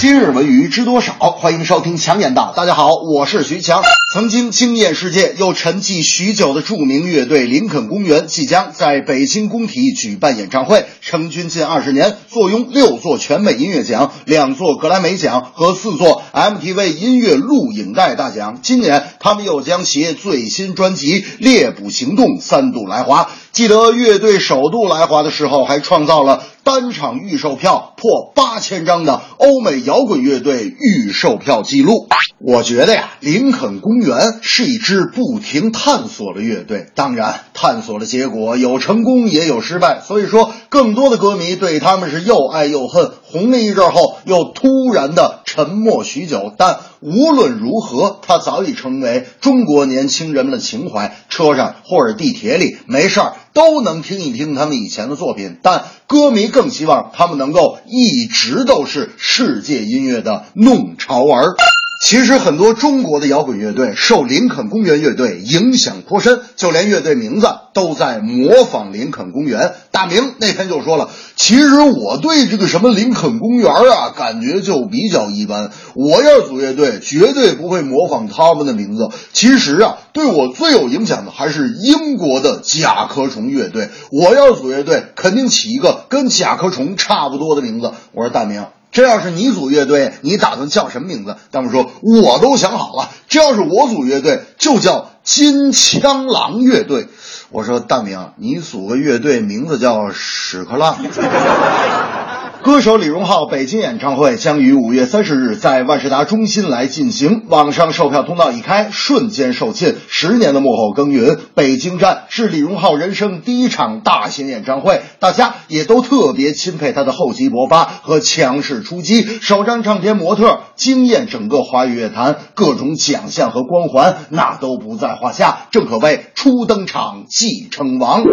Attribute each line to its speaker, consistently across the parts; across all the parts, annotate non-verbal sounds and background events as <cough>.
Speaker 1: 今日文娱知多少？欢迎收听强言道。大家好，我是徐强。曾经惊艳世界又沉寂许久的著名乐队林肯公园，即将在北京工体举办演唱会。成军近二十年，坐拥六座全美音乐奖、两座格莱美奖和四座 MTV 音乐录影带大奖。今年他们又将携最新专辑《猎捕行动》三度来华。记得乐队首度来华的时候，还创造了单场预售票破八千张的欧美摇滚乐队预售票记录。我觉得呀，林肯公园是一支不停探索的乐队，当然，探索的结果有成功也有失败，所以说，更多的歌迷对他们是又爱又恨，红了一阵后又突然的沉默许久。但无论如何，它早已成为中国年轻人们的情怀，车上或者地铁里没事儿都能听一听他们以前的作品，但歌迷更希望他们能够一直都是世界音乐的弄潮儿。其实很多中国的摇滚乐队受林肯公园乐队影响颇深，就连乐队名字都在模仿林肯公园。大明那天就说了，其实我对这个什么林肯公园啊，感觉就比较一般。我要组乐队，绝对不会模仿他们的名字。其实啊，对我最有影响的还是英国的甲壳虫乐队。我要组乐队，肯定起一个跟甲壳虫差不多的名字。我说大明。这要是你组乐队，你打算叫什么名字？大明说：“我都想好了，这要是我组乐队，就叫金枪狼乐队。”我说：“大明，你组个乐队名字叫屎壳郎。”歌手李荣浩北京演唱会将于五月三十日在万事达中心来进行，网上售票通道一开，瞬间售罄。十年的幕后耕耘，北京站是李荣浩人生第一场大型演唱会，大家也都特别钦佩他的厚积薄发和强势出击。首张唱片模特惊艳整个华语乐坛，各种奖项和光环那都不在话下，正可谓初登场即称王。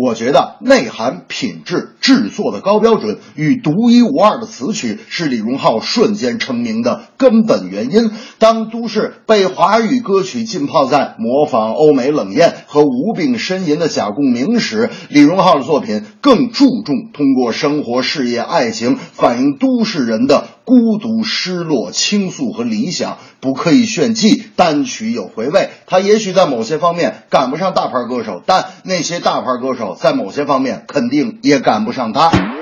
Speaker 1: 我觉得内涵、品质、制作的高标准与独一无二的词曲是李荣浩瞬间成名的根本原因。当都市被华语歌曲浸泡在模仿欧美冷艳和无病呻吟的假共鸣时，李荣浩的作品更注重通过生活、事业、爱情反映都市人的孤独、失落、倾诉和理想，不刻意炫技，单曲有回味。他也许在某些方面赶不上大牌歌手，但那些大牌歌手在某些方面肯定也赶不上他。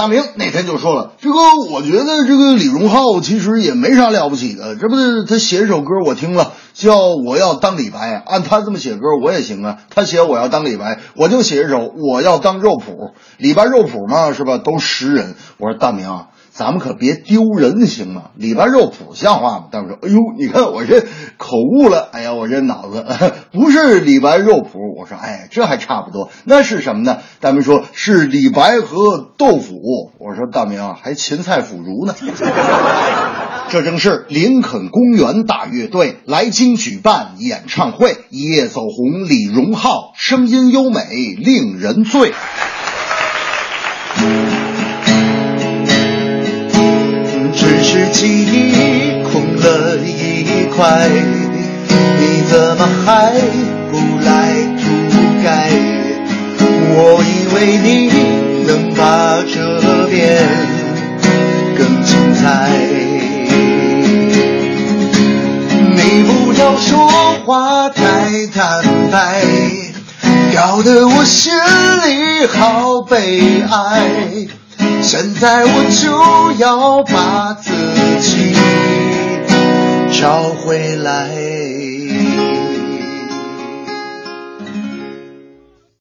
Speaker 1: 大明那天就说了，这个我觉得这个李荣浩其实也没啥了不起的，这不是他写一首歌我听了，叫我要当李白，按他这么写歌我也行啊。他写我要当李白，我就写一首我要当肉脯，李白肉脯嘛是吧？都识人。我说大明啊。咱们可别丢人行吗？李白肉脯像话吗？大明说：“哎呦，你看我这口误了，哎呀，我这脑子 <laughs> 不是李白肉脯。”我说：“哎，这还差不多，那是什么呢？”大明说：“是李白和豆腐。”我说：“大明啊，还芹菜腐竹呢。<laughs> ”这正是林肯公园大乐队来京举办演唱会，一夜走红李荣浩，声音优美令人醉。
Speaker 2: 记忆空了一块，你怎么还不来涂改？我以为你能把这变更精彩。你不要说话太坦白，搞得我心里好悲哀。现在我就要把自找回来。